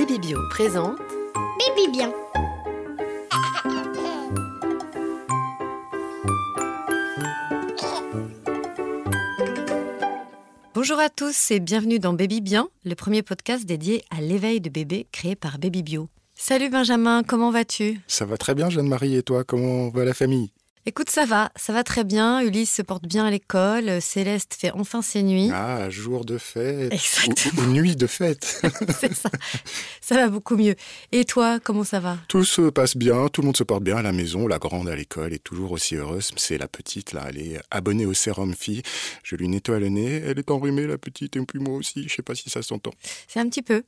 Baby Bio présente Baby bien. Bonjour à tous et bienvenue dans Baby Bien, le premier podcast dédié à l'éveil de bébé créé par Baby Bio. Salut Benjamin, comment vas-tu? Ça va très bien, Jeanne-Marie, et toi, comment va la famille? Écoute, ça va, ça va très bien. Ulysse se porte bien à l'école, Céleste fait enfin ses nuits. Ah, jour de fête. Exactement. Ou, ou nuit de fête. C'est ça, ça va beaucoup mieux. Et toi, comment ça va? Tout se passe bien, tout le monde se porte bien à la maison, la grande à l'école est toujours aussi heureuse. C'est la petite, là, elle est abonnée au sérum fille. Je lui nettoie le nez, elle est enrhumée, la petite, et puis moi aussi, je sais pas si ça s'entend. C'est un petit peu.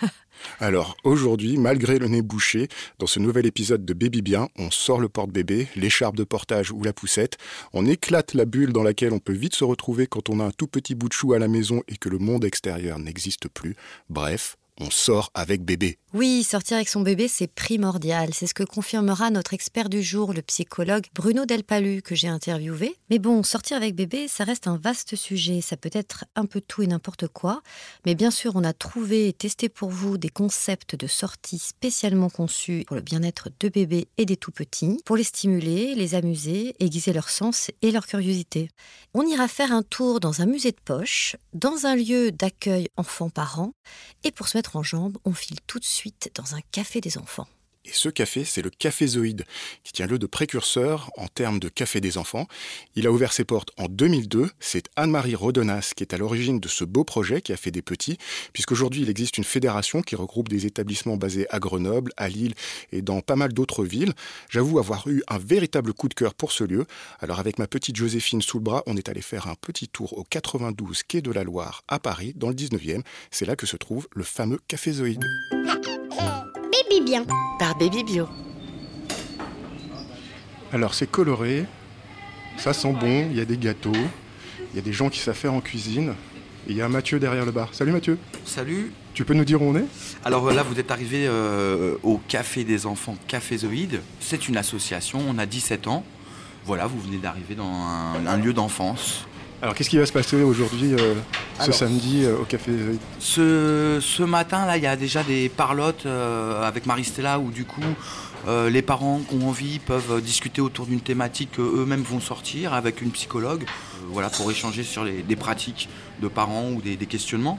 Alors aujourd'hui, malgré le nez bouché, dans ce nouvel épisode de Baby Bien, on sort le porte-bébé, l'écharpe de portage ou la poussette, on éclate la bulle dans laquelle on peut vite se retrouver quand on a un tout petit bout de chou à la maison et que le monde extérieur n'existe plus. Bref, on sort avec bébé. Oui, sortir avec son bébé, c'est primordial. C'est ce que confirmera notre expert du jour, le psychologue Bruno Delpalu, que j'ai interviewé. Mais bon, sortir avec bébé, ça reste un vaste sujet. Ça peut être un peu tout et n'importe quoi. Mais bien sûr, on a trouvé et testé pour vous des concepts de sortie spécialement conçus pour le bien-être de bébé et des tout petits, pour les stimuler, les amuser, aiguiser leur sens et leur curiosité. On ira faire un tour dans un musée de poche, dans un lieu d'accueil enfants-parents, et pour se mettre en jambes, on file tout de suite dans un café des enfants. Et ce café, c'est le Café Zoïde, qui tient lieu de précurseur en termes de café des enfants. Il a ouvert ses portes en 2002. C'est Anne-Marie Rodonas qui est à l'origine de ce beau projet qui a fait des petits, puisqu'aujourd'hui il existe une fédération qui regroupe des établissements basés à Grenoble, à Lille et dans pas mal d'autres villes. J'avoue avoir eu un véritable coup de cœur pour ce lieu. Alors avec ma petite Joséphine sous le bras, on est allé faire un petit tour au 92 quai de la Loire à Paris, dans le 19e. C'est là que se trouve le fameux Café Bien. Par Baby Bio. Alors c'est coloré, ça sent bon, il y a des gâteaux, il y a des gens qui savent faire en cuisine. Et il y a Mathieu derrière le bar. Salut Mathieu, Salut. tu peux nous dire où on est? Alors là, vous êtes arrivé euh, au Café des enfants Café Zoïde. C'est une association, on a 17 ans. Voilà, vous venez d'arriver dans un, un lieu d'enfance. Alors qu'est-ce qui va se passer aujourd'hui, euh, ce Alors. samedi, euh, au Café Ce, ce matin, là, il y a déjà des parlottes euh, avec Marie-Stella où du coup, les parents qui ont envie peuvent discuter autour d'une thématique qu'eux-mêmes vont sortir avec une psychologue, voilà, pour échanger sur les, des pratiques de parents ou des, des questionnements.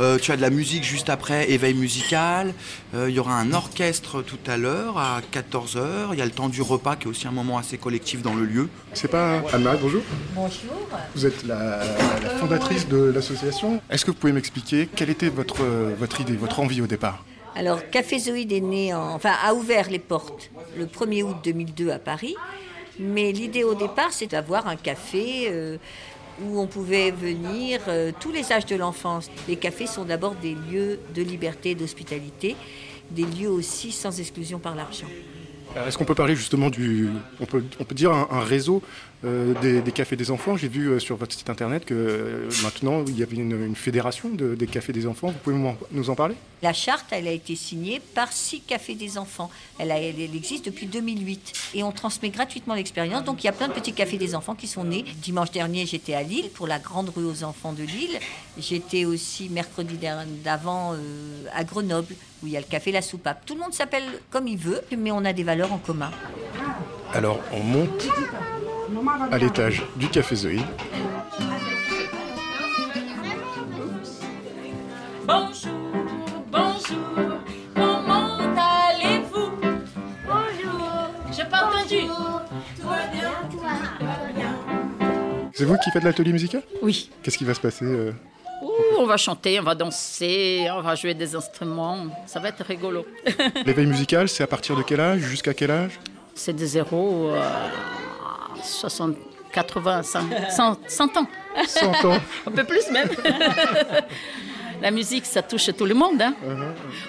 Euh, tu as de la musique juste après, éveil musical. Euh, il y aura un orchestre tout à l'heure à 14h. Il y a le temps du repas qui est aussi un moment assez collectif dans le lieu. C'est pas Anne-Marie, bonjour. Bonjour. Vous êtes la, la fondatrice de l'association. Est-ce que vous pouvez m'expliquer quelle était votre, euh, votre idée, votre envie au départ Alors, Café Zoïde est né, en- enfin, a ouvert les portes le 1er août 2002 à Paris. Mais l'idée au départ, c'est d'avoir un café euh, où on pouvait venir euh, tous les âges de l'enfance. Les cafés sont d'abord des lieux de liberté et d'hospitalité, des lieux aussi sans exclusion par l'argent. Alors, Est-ce qu'on peut parler justement du... On peut, dire un, réseau euh, des, des cafés des enfants J'ai vu euh, sur votre site internet que euh, maintenant il y avait une, une fédération de- des cafés des enfants. Vous pouvez nous en parler? La charte, elle a été signée par six cafés des enfants. Elle, a- elle- elle existe depuis 2008 et on transmet gratuitement l'expérience. Donc il y a plein de petits cafés des enfants qui sont nés. Dimanche dernier, j'étais à Lille pour la grande rue aux enfants de Lille. J'étais aussi mercredi d'avant euh, à Grenoble où il y a le café La Soupape. Tout le monde s'appelle comme il veut, mais on a des valeurs en commun. Alors on monte à l'étage du Café Zoïde. Bonjour, bonjour, comment allez-vous? Bonjour, j'ai pas entendu. Tout va bien, tout va bien. C'est vous qui faites l'atelier musical? Oui. Qu'est-ce qui va se passer euh? Ouh, on va chanter, on va danser, on va jouer des instruments. Ça va être rigolo. L'éveil musical, c'est à partir de quel âge Jusqu'à quel âge? C'est de 0 à 60, 80, 100, 100, 100 ans. 100 ans. Un peu plus même. La musique, ça touche tout le monde. hein.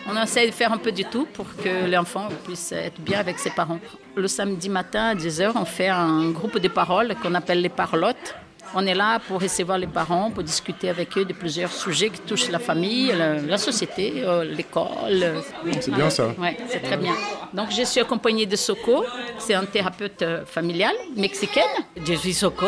On essaie de faire un peu du tout pour que l'enfant puisse être bien avec ses parents. Le samedi matin à 10h, on fait un groupe de paroles qu'on appelle les parlottes. On est là pour recevoir les parents, pour discuter avec eux de plusieurs sujets qui touchent la famille, la, la société, euh, l'école. C'est bien ça. Oui, c'est très bien. Donc, je suis accompagnée de Soko. C'est un thérapeute euh, familial mexicaine. Je suis Soko.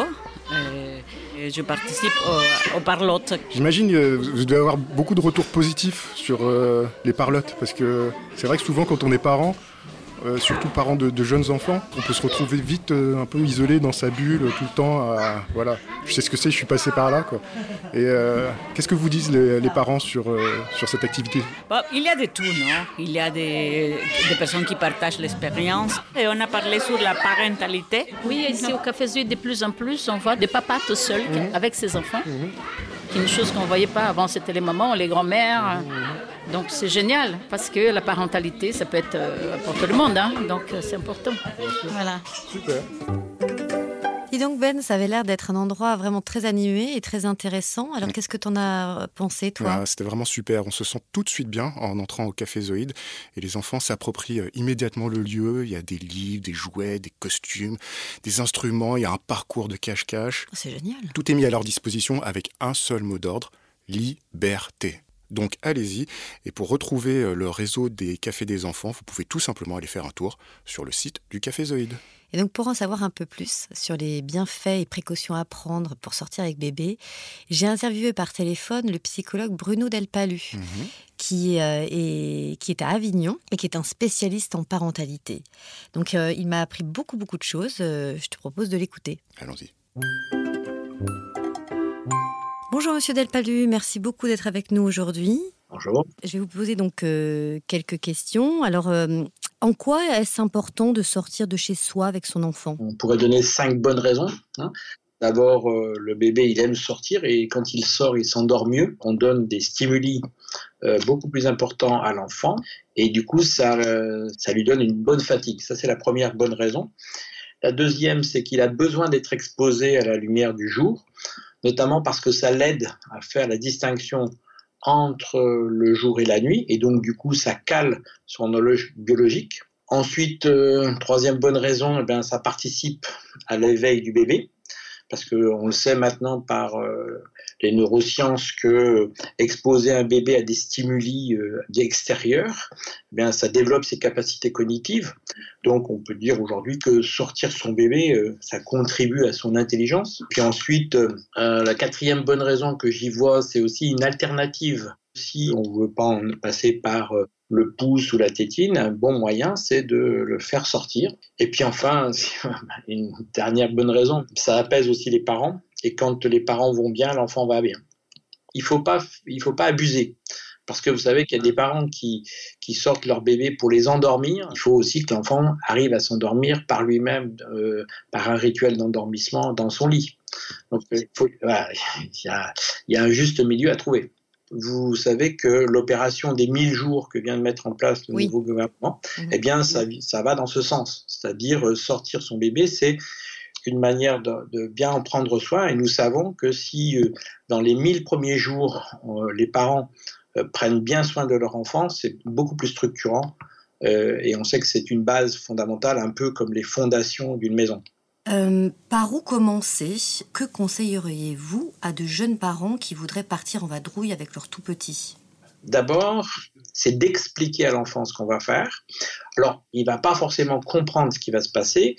Euh, et je participe aux, aux parlottes. J'imagine que vous devez avoir beaucoup de retours positifs sur euh, les parlottes, parce que c'est vrai que souvent quand on est parent, euh, surtout parents de, de jeunes enfants, on peut se retrouver vite euh, un peu isolé dans sa bulle tout le temps. à- voilà, je sais ce que c'est, je suis passé par là. Quoi. Et euh, qu'est-ce que vous disent les, les parents sur, euh, sur cette activité? Bon, il y a de tout, non? Il y a des, des personnes qui partagent l'expérience. Et on a parlé sur la parentalité. Oui, ici au Café Zuid, de plus en plus, on voit des papas tout seuls avec ses enfants. qui est une chose qu'on ne voyait pas. Avant, c'était les mamans, les grands-mères. Donc c'est génial parce que la parentalité, ça peut être euh, pour tout le monde. hein. Donc euh, c'est important. Voilà. Super. Dis donc Ben, ça avait l'air d'être un endroit vraiment très animé et très intéressant. Alors qu'est-ce que tu en as pensé toi Ah, C'était vraiment super. On se sent tout de suite bien en entrant au Café Zoïde. Et les enfants s'approprient euh, immédiatement le lieu. Il y a des livres, des jouets, des costumes, des instruments. Il y a un parcours de cache-cache. Oh, C'est génial. Tout est mis à leur disposition avec un seul mot d'ordre, liberté. Donc allez-y, et pour retrouver euh, le réseau des cafés des enfants, vous pouvez tout simplement aller faire un tour sur le site du Café Zoïde. Et donc pour en savoir un peu plus sur les bienfaits et précautions à prendre pour sortir avec bébé, j'ai interviewé par téléphone le psychologue Bruno Delpalu, qui, euh, est, qui est à Avignon et qui est un spécialiste en parentalité. Donc euh, il m'a appris beaucoup beaucoup de choses. Je te propose de l'écouter. Allons-y. Bonjour Monsieur Delpalu, merci beaucoup d'être avec nous aujourd'hui. Bonjour. Je vais vous poser donc euh, quelques questions. Alors, euh, en quoi est-ce important de sortir de chez soi avec son enfant? On pourrait donner cinq bonnes raisons. hein. D'abord, euh, le bébé, il aime sortir et quand il sort, il s'endort mieux. On donne des stimuli euh, beaucoup plus importants à l'enfant et du coup, ça, euh, ça lui donne une bonne fatigue. Ça, c'est la première bonne raison. La deuxième, c'est qu'il a besoin d'être exposé à la lumière du jour, notamment parce que ça l'aide à faire la distinction entre le jour et la nuit, et donc du coup ça cale son horloge biologique. Ensuite, euh, troisième bonne raison, eh bien, ça participe à l'éveil du bébé, parce qu'on le sait maintenant par euh, les neurosciences que exposer un bébé à des stimuli euh, extérieurs, eh bien, ça développe ses capacités cognitives. Donc on peut dire aujourd'hui que sortir son bébé, euh, ça contribue à son intelligence. Puis ensuite, euh, la quatrième bonne raison que j'y vois, c'est aussi une alternative. Si on ne veut pas en passer par le pouce ou la tétine, un bon moyen, c'est de le faire sortir. Et puis enfin, une dernière bonne raison, ça apaise aussi les parents. Et quand les parents vont bien, l'enfant va bien. Il faut pas, faut pas abuser. Parce que vous savez qu'il y a des parents qui, sortent leur bébé pour les endormir. Il faut aussi que l'enfant arrive à s'endormir par lui-même, euh, par un rituel d'endormissement dans son lit. Donc, a, il y a un juste milieu à trouver. Vous savez que l'opération des 1000 jours que vient de mettre en place le Oui. nouveau gouvernement, Mhm. eh bien, ça, ça va dans ce sens. C'est-à-dire, euh, sortir son bébé, c'est une manière de, de bien en prendre soin. Et nous savons que si, euh, dans les 1000 premiers jours, euh, les parents euh, prennent bien soin de leur enfant, c'est beaucoup plus structurant. Et on sait que c'est une base fondamentale, un peu comme les fondations d'une maison. Euh, Par où commencer? Que conseilleriez-vous à de jeunes parents qui voudraient partir en vadrouille avec leur tout petit? D'abord, c'est d'expliquer à l'enfant ce qu'on va faire. Alors, il va pas forcément comprendre ce qui va se passer,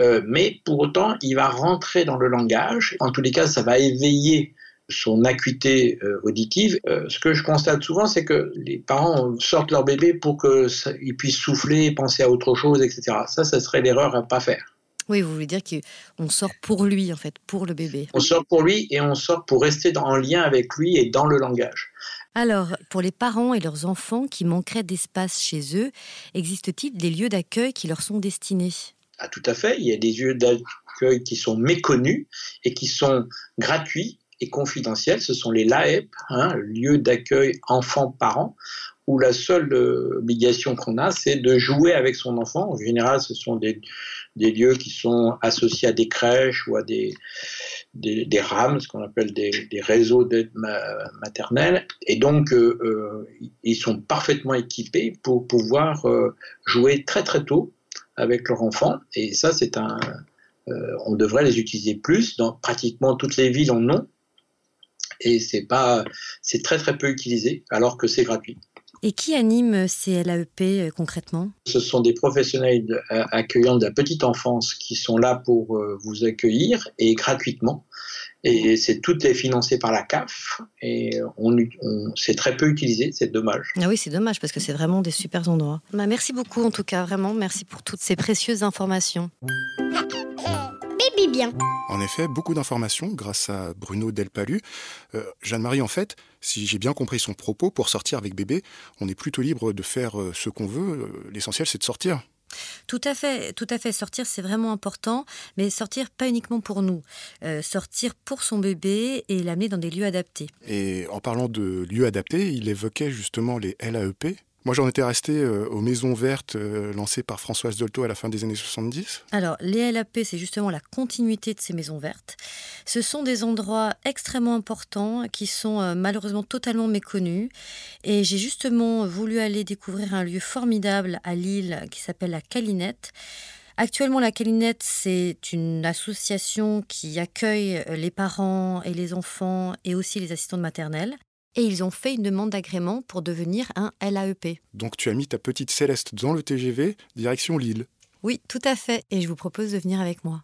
euh, mais pour autant, il va rentrer dans le langage. En tous les cas, ça va éveiller son acuité euh, auditive. Ce que je constate souvent, c'est que les parents sortent leur bébé pour qu'ils puissent souffler, penser à autre chose, etc. Ça, ça serait l'erreur à pas faire. Oui, vous voulez dire qu'on sort pour lui, en fait, pour le bébé. On sort pour lui et on sort pour rester dans- en lien avec lui et dans le langage. Alors, pour les parents et leurs enfants qui manqueraient d'espace chez eux, existe-t-il des lieux d'accueil qui leur sont destinés? Ah, tout à fait. Il y a des lieux d'accueil qui sont méconnus et qui sont gratuits et confidentiels. Ce sont les LAEP, hein, lieux d'accueil enfants-parents, où la seule euh, obligation qu'on a, c'est de jouer avec son enfant. En général, ce sont des, des lieux qui sont associés à des crèches ou à des, des, des RAM, ce qu'on appelle des, des réseaux d'aide ma- maternelle. Et donc, euh, euh, ils sont parfaitement équipés pour pouvoir euh, jouer très très tôt avec leur enfant. Et ça, c'est un, on devrait les utiliser plus. Dans pratiquement toutes les villes en ont. Et c'est pas, c'est très très peu utilisé, alors que c'est gratuit. Et qui anime ces LAEP euh, concrètement? Ce sont des professionnels de- euh, accueillants de la petite enfance qui sont là pour euh, vous accueillir et gratuitement. Et c'est tout est financé par la CAF et on, on- c'est très peu utilisé, c'est dommage. Ah oui, c'est dommage parce que c'est vraiment des super endroits. Bah, merci beaucoup en tout cas, vraiment merci pour toutes ces précieuses informations. Baby bien. En effet, beaucoup d'informations grâce à Bruno Delpalu. Euh, Jeanne-Marie, en fait, si j'ai bien compris son propos, pour sortir avec bébé, on est plutôt libre de faire euh, ce qu'on veut. Euh, L'essentiel, c'est de sortir. Tout à fait, tout à fait. Sortir, c'est vraiment important, mais sortir pas uniquement pour nous. Euh, sortir pour son bébé et l'amener dans des lieux adaptés. Et en parlant de lieux adaptés, il évoquait justement les LAEP. Moi, j'en étais resté euh, aux maisons vertes euh, lancées par Françoise Dolto à la fin des années 70. Alors, les LAP, c'est justement la continuité de ces maisons vertes. Ce sont des endroits extrêmement importants qui sont euh, malheureusement totalement méconnus. Et j'ai justement voulu aller découvrir un lieu formidable à Lille qui s'appelle la Calinette. Actuellement, la Calinette, c'est une association qui accueille euh, les parents et les enfants et aussi les assistantes maternelles. Et ils ont fait une demande d'agrément pour devenir un LAEP. Donc, tu as mis ta petite Céleste dans le TGV, direction Lille. Oui, tout à fait. Et je vous propose de venir avec moi.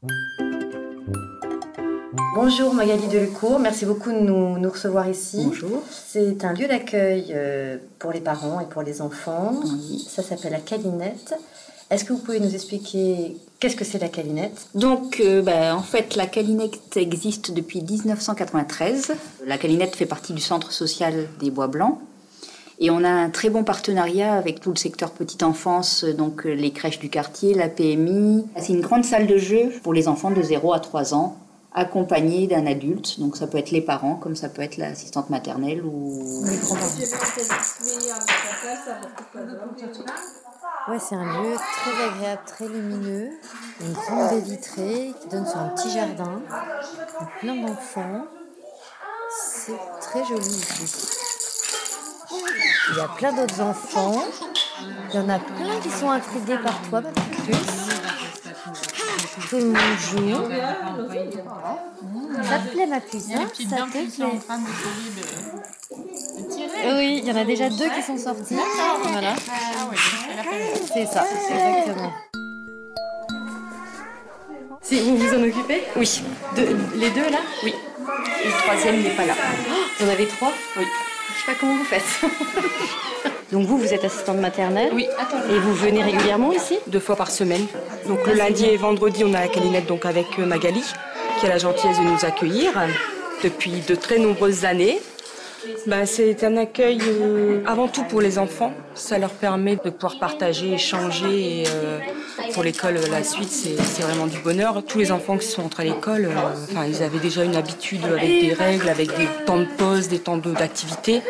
Bonjour Magali Delecourt, merci beaucoup de nous, nous recevoir ici. Bonjour. C'est un lieu d'accueil euh, pour les parents et pour les enfants. Ça s'appelle la Calinette. Est-ce que vous pouvez nous expliquer qu'est-ce que c'est la Calinette? Donc, euh, bah, en fait, la Calinette existe depuis 1993. La Calinette fait partie du centre social des Bois Blancs. Et on a un très bon partenariat avec tout le secteur petite enfance, donc euh, les crèches du quartier, la PMI. C'est une grande salle de jeu pour les enfants de 0 à 3 ans, accompagnés d'un adulte. Donc ça peut être les parents, comme ça peut être l'assistante maternelle ou... Ouais, c'est un lieu très agréable, très lumineux, une grande baie vitrée qui donne sur un petit jardin, plein d'enfants. C'est très joli ici. Il y a plein d'autres enfants. Il y en a plein qui sont intrigués par toi, puce. Tout le monde joue. Ça te plaît, ma puce hein Ça te plaît Oui, il y en a déjà deux qui sont sortis. Voilà. C'est ça, exactement. Si vous vous en occupez Oui. les deux là Oui. Le troisième n'est pas là. Vous en avez trois Oui. Je sais pas comment vous faites. Donc vous, vous êtes assistante maternelle Oui. Et vous venez régulièrement ici Deux fois par semaine. Donc le lundi et vendredi, on a la calinette donc avec euh, Magali, qui a la gentillesse de nous accueillir depuis de très nombreuses années. Ben, c'est un accueil euh, avant tout pour les enfants. Ça leur permet de pouvoir partager, échanger. Et, euh, pour l'école, la suite, c'est vraiment du bonheur. Tous les enfants qui sont entrés à l'école, euh, ils avaient déjà une habitude avec des règles, avec des temps de pause, des temps d'activité.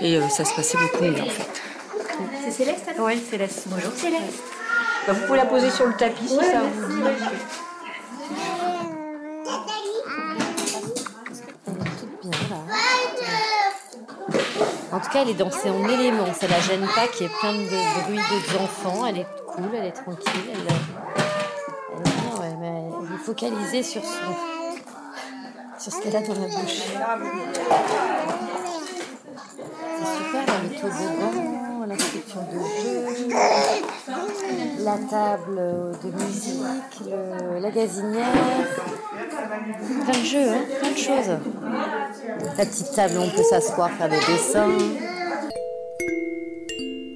Et ça se passait beaucoup mieux en fait. C'est Céleste Oui, Céleste. Bonjour. Céleste. Bah, vous pouvez la poser sur le tapis si ça vous dit. En tout cas, elle est dans son élément. Ça la gêne pas qu'il y ait plein de bruit d'autres enfants. Elle est cool, elle est tranquille. Elle, elle est bien, ouais, mais elle est focalisée sur, son, sur ce qu'elle a dans la bouche. C'est super, là, le toboggan, l'instruction de jeu, la table de musique, le- la gazinière. Plein de jeux, hein, plein de choses. La petite table où on peut s'asseoir, faire des dessins.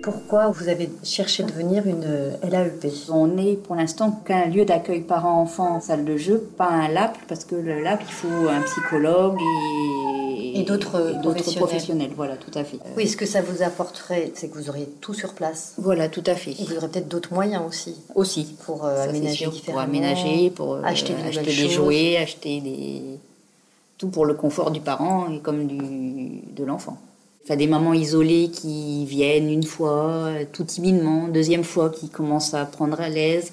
Pourquoi vous avez cherché de devenir une LAEP On n'est pour l'instant qu'un lieu d'accueil parents-enfants en salle de jeu, pas un LAP, parce que le LAP, il faut un psychologue et, Et d'autres professionnels. professionnels. Voilà, tout à fait. Oui, ce que ça vous apporterait, c'est que vous auriez tout sur place. Voilà, tout à fait. Et vous aurez peut-être d'autres moyens aussi Aussi. pour euh, aménager. Pour aménager, pour euh, acheter des acheter des jouets, acheter des... Tout pour le confort du parent et comme du... de l'enfant. Enfin, des mamans isolées qui viennent une fois, euh, tout timidement, deuxième fois qui commencent à prendre à l'aise.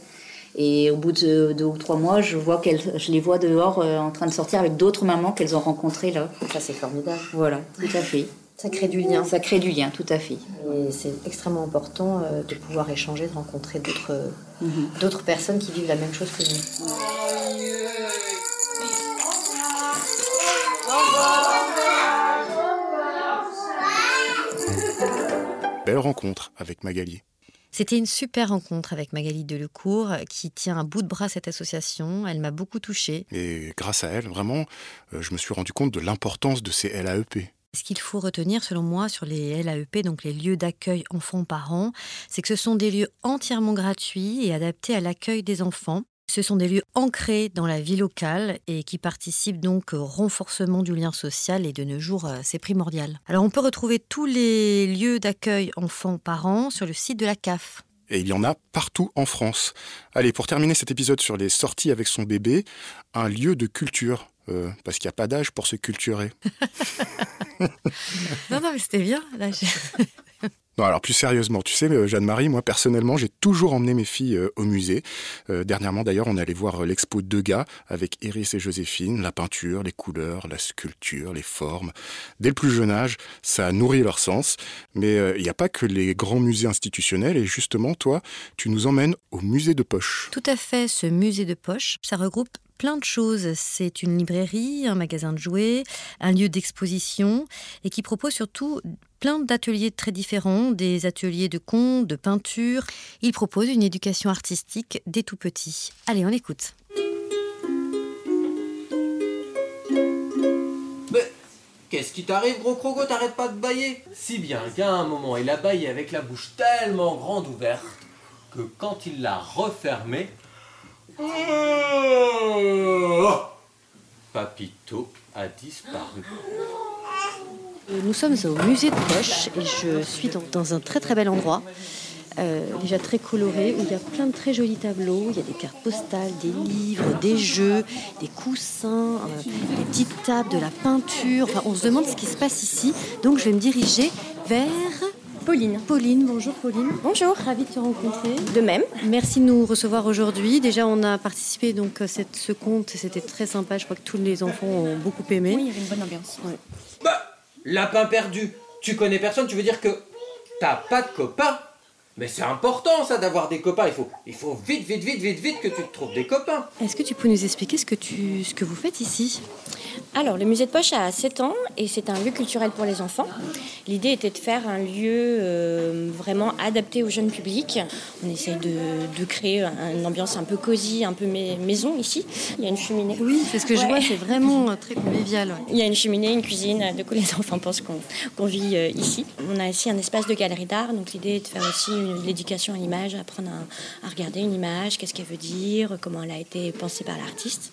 Et au bout de deux ou trois mois, je, vois qu'elles, je les vois dehors euh, en train de sortir avec d'autres mamans qu'elles ont rencontrées là. Ça, c'est formidable. Voilà, tout à fait. Ça crée du lien. Ça crée du lien, tout à fait. Et c'est extrêmement important euh, de pouvoir échanger, de rencontrer d'autres Mhm. d'autres personnes qui vivent la même chose que nous. belle rencontre avec Magali. C'était une super rencontre avec Magali Delecourt qui tient à bout de bras cette association. Elle m'a beaucoup touchée. Et grâce à elle, vraiment, euh, je me suis rendu compte de l'importance de ces LAEP. Ce qu'il faut retenir, selon moi, sur les LAEP, donc les lieux d'accueil enfants-parents, c'est que ce sont des lieux entièrement gratuits et adaptés à l'accueil des enfants. Ce sont des lieux ancrés dans la vie locale et qui participent donc au renforcement du lien social et de nos jours, euh, c'est primordial. Alors on peut retrouver tous les lieux d'accueil enfants-parents sur le site de la CAF. Et il y en a partout en France. Allez, pour terminer cet épisode sur les sorties avec son bébé, un lieu de culture. Euh, parce qu'il n'y a pas d'âge pour se culturer. Non, non, mais c'était bien. Là, Non, alors plus sérieusement, tu sais, euh, Jeanne-Marie, moi personnellement, j'ai toujours emmené mes filles euh, au musée. Euh, dernièrement, d'ailleurs, on allait voir euh, l'expo Degas avec Iris et Joséphine, la peinture, les couleurs, la sculpture, les formes. Dès le plus jeune âge, ça a nourri leur sens. Mais il n'y a pas que les grands musées institutionnels. Et justement, toi, tu nous emmènes au musée de poche. Tout à fait, ce musée de poche, ça regroupe plein de choses. C'est une librairie, un magasin de jouets, un lieu d'exposition et qui propose surtout plein d'ateliers très différents, des ateliers de conte, de peinture. Il propose une éducation artistique dès tout petit. Allez, on écoute. Mais qu'est-ce qui t'arrive, gros croco? T'arrêtes pas de bailler? Si bien qu'à un moment, il a baillé avec la bouche tellement grande ouverte que quand il l'a refermée, Papito a disparu. Euh, Nous sommes au musée de poche et je suis dans, dans un très très bel endroit. euh, déjà très coloré, où il y a plein de très jolis tableaux, il y a des cartes postales, des livres, des jeux, des coussins, euh, des petites tables, de la peinture. Enfin, on se demande ce qui se passe ici. Donc je vais me diriger vers Pauline. Pauline, bonjour Pauline. Bonjour. Ravie de te rencontrer. De même. Merci de nous recevoir aujourd'hui. Déjà, on a participé donc à cette, ce conte, c'était très sympa. Je crois que tous les enfants ont beaucoup aimé. Oui, il y avait une bonne ambiance. Bah, lapin perdu. Tu connais personne, tu veux dire que t'as pas de copains Mais c'est important ça d'avoir des copains. Il faut, il faut vite, vite, vite, vite, vite que tu te trouves des copains. Est-ce que tu peux nous expliquer ce que, tu, ce que vous faites ici? Alors, le musée de poche a 7 ans et c'est un lieu culturel pour les enfants. L'idée était de faire un lieu euh, vraiment adapté au jeune public. On essaye de, de créer un- une ambiance un peu cosy, un peu mai- maison ici. Il y a une cheminée. Oui, c'est ce que je vois, c'est vraiment euh, très convivial. Il y a une cheminée, une cuisine, de quoi les enfants pensent qu'on vit euh, ici. On a aussi un espace de galerie d'art, donc l'idée est de faire aussi l'éducation à l'image, apprendre à, à regarder une image, qu'est-ce qu'elle veut dire, comment elle a été pensée par l'artiste.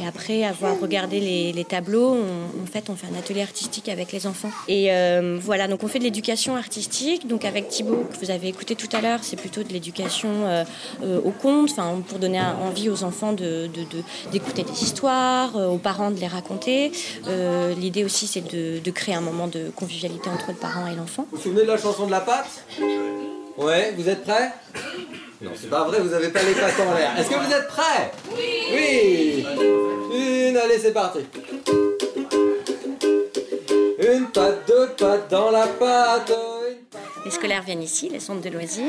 Et après avoir regardé les, les tableaux, on, en fait, on fait un atelier artistique avec les enfants. Et euh, voilà, donc on fait de l'éducation artistique. Donc avec Thibaut, que vous avez écouté tout à l'heure, c'est plutôt de l'éducation euh, euh, au conte, enfin, pour donner envie aux enfants de- de- de- d'écouter des histoires, euh, aux parents de les raconter. Euh, L'idée aussi, c'est de, de créer un moment de convivialité entre le parent et l'enfant. Vous vous souvenez de la chanson de la pâte Ouais, vous êtes prêts? Non, c'est pas vrai, vous avez pas les pattes en l'air. Est-ce que vous êtes prêts? Oui Oui allez, c'est parti. Une patte, deux pattes dans la pâte. Les scolaires viennent ici, les centres de loisirs,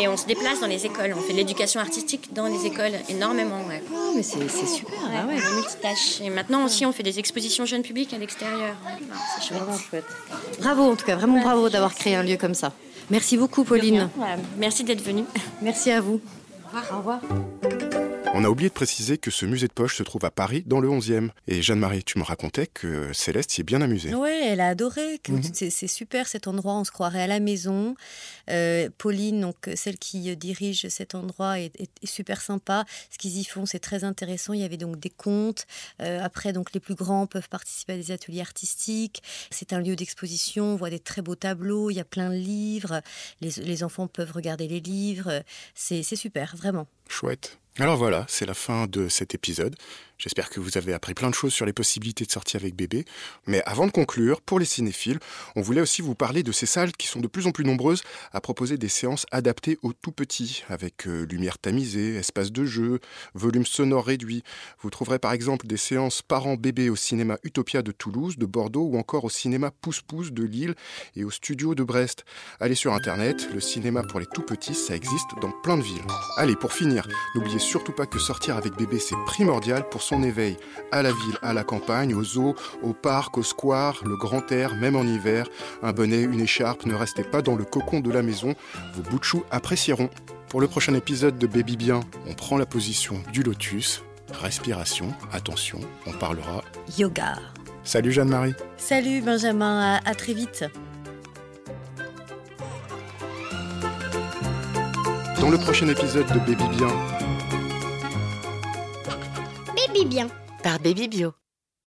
et on se déplace dans les écoles. On fait de l'éducation artistique dans les écoles énormément. Ouais. Ah, mais c'est c'est super. ah ouais. on est multitâches. Et maintenant aussi, on fait des expositions jeunes publics à l'extérieur. C'est chouette. Vraiment chouette. Bravo, en tout cas, vraiment bravo d'avoir créé un lieu comme ça. Merci beaucoup, Pauline. Merci d'être venue. Merci à vous. Au revoir. On a oublié de préciser que ce musée de poche se trouve à Paris, dans le 11e. Et Jeanne-Marie, tu me racontais que Céleste s'y est bien amusée. Ouais, elle a adoré. Mhm. C'est super cet endroit, on se croirait à la maison. Euh, Pauline, donc celle qui euh, dirige cet endroit, est, est- est super sympa. Ce qu'ils y font, c'est très intéressant. Il y avait donc des contes. Euh, après, donc les plus grands peuvent participer à des ateliers artistiques. C'est un lieu d'exposition. On voit des très beaux tableaux. Il y a plein de livres. Les, les enfants peuvent regarder les livres. C'est super, vraiment. Chouette. Alors voilà, c'est la fin de cet épisode. J'espère que vous avez appris plein de choses sur les possibilités de sortie avec bébé. Mais avant de conclure, pour les cinéphiles, on voulait aussi vous parler de ces salles qui sont de plus en plus nombreuses à proposer des séances adaptées aux tout petits, avec euh, lumière tamisée, espace de jeu, volume sonore réduit. Vous trouverez par exemple des séances parents-bébés au cinéma Utopia de Toulouse, de Bordeaux ou encore au cinéma Pousse-Pousse de Lille et au studio de Brest. Allez sur internet, le cinéma pour les tout petits, ça existe dans plein de villes. Allez, pour finir, n'oubliez surtout pas que sortir avec bébé c'est primordial pour son éveil. À la ville, à la campagne, aux zoos, au parc, au square, le grand air, même en hiver. Un bonnet, une écharpe, ne restez pas dans le cocon de la maison. Vos bouts de choux apprécieront. Pour le prochain épisode de Baby Bien, on prend la position du lotus. Respiration, attention, on parlera Yoga. Salut Jeanne-Marie. Salut Benjamin, à, à très vite. Dans le prochain épisode de Baby Bien, bien. Par Baby Bio.